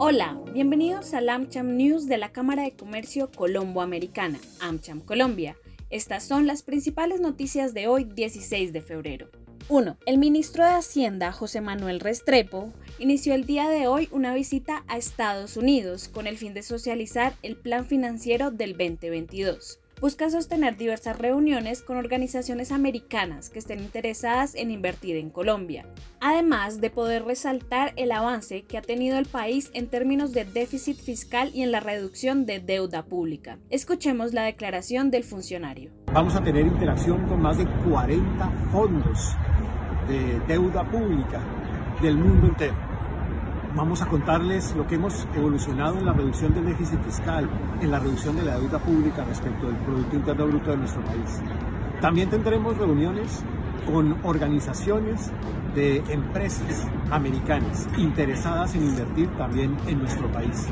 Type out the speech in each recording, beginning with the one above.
Hola, bienvenidos al AmCham News de la Cámara de Comercio Colombo-Americana, AmCham Colombia. Estas son las principales noticias de hoy, 16 de febrero. 1. El ministro de Hacienda, José Manuel Restrepo, inició el día de hoy una visita a Estados Unidos con el fin de socializar el plan financiero del 2022 busca sostener diversas reuniones con organizaciones americanas que estén interesadas en invertir en Colombia, además de poder resaltar el avance que ha tenido el país en términos de déficit fiscal y en la reducción de deuda pública. Escuchemos la declaración del funcionario. Vamos a tener interacción con más de 40 fondos de deuda pública del mundo entero Vamos a contarles lo que hemos evolucionado en la reducción del déficit fiscal, en la reducción de la deuda pública respecto del Producto Interno Bruto de nuestro país. También tendremos reuniones con organizaciones de empresas americanas interesadas en invertir también en nuestro país.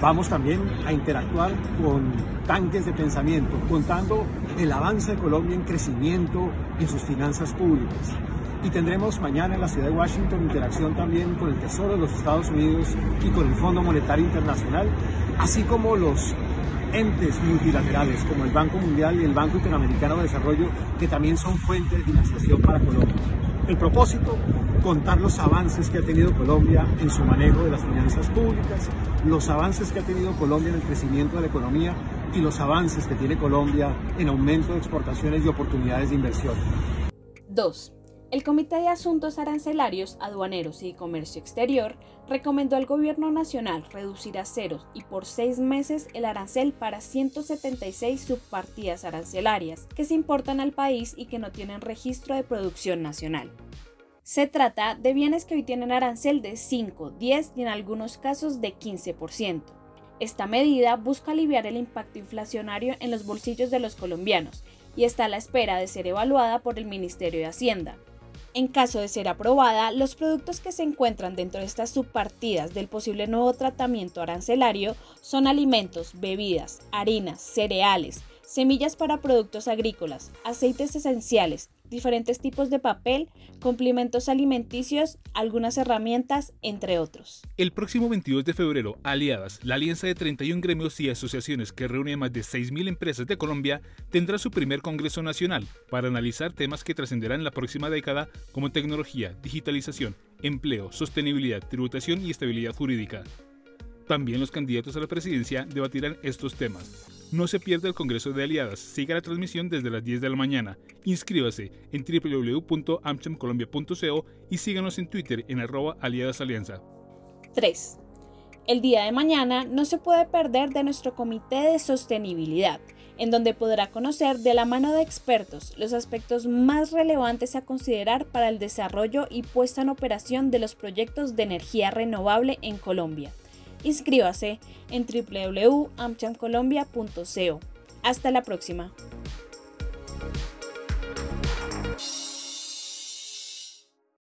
Vamos también a interactuar con tanques de pensamiento, contando el avance de Colombia en crecimiento en sus finanzas públicas, y tendremos mañana en la ciudad de Washington interacción también con el Tesoro de los Estados Unidos y con el Fondo Monetario Internacional, así como los entes multilaterales como el Banco Mundial y el Banco Interamericano de Desarrollo, que también son fuentes de financiación para Colombia. El propósito, contar los avances que ha tenido Colombia en su manejo de las finanzas públicas, los avances que ha tenido Colombia en el crecimiento de la economía y los avances que tiene Colombia en aumento de exportaciones y oportunidades de inversión. 2. El Comité de Asuntos Arancelarios, Aduaneros y Comercio Exterior recomendó al Gobierno Nacional reducir a cero y por seis meses el arancel para 176 subpartidas arancelarias que se importan al país y que no tienen registro de producción nacional. Se trata de bienes que hoy tienen arancel de 5, 10 y en algunos casos de 15%. Esta medida busca aliviar el impacto inflacionario en los bolsillos de los colombianos y está a la espera de ser evaluada por el Ministerio de Hacienda. En caso de ser aprobada, los productos que se encuentran dentro de estas subpartidas del posible nuevo tratamiento arancelario son alimentos, bebidas, harinas, cereales, semillas para productos agrícolas, aceites esenciales, diferentes tipos de papel, complementos alimenticios, algunas herramientas, entre otros. El próximo 22 de febrero, Aliadas, la alianza de 31 gremios y asociaciones que reúne a más de 6.000 empresas de Colombia, tendrá su primer Congreso Nacional para analizar temas que trascenderán en la próxima década como tecnología, digitalización, empleo, sostenibilidad, tributación y estabilidad jurídica. También los candidatos a la presidencia debatirán estos temas. No se pierda el Congreso de Aliadas. Siga la transmisión desde las 10 de la mañana. Inscríbase en www.amchamcolombia.co y síganos en Twitter en arroba aliadasalianza. 3. El día de mañana no se puede perder de nuestro Comité de Sostenibilidad, en donde podrá conocer de la mano de expertos los aspectos más relevantes a considerar para el desarrollo y puesta en operación de los proyectos de energía renovable en Colombia. Inscríbase en www.amchancolombia.co. Hasta la próxima.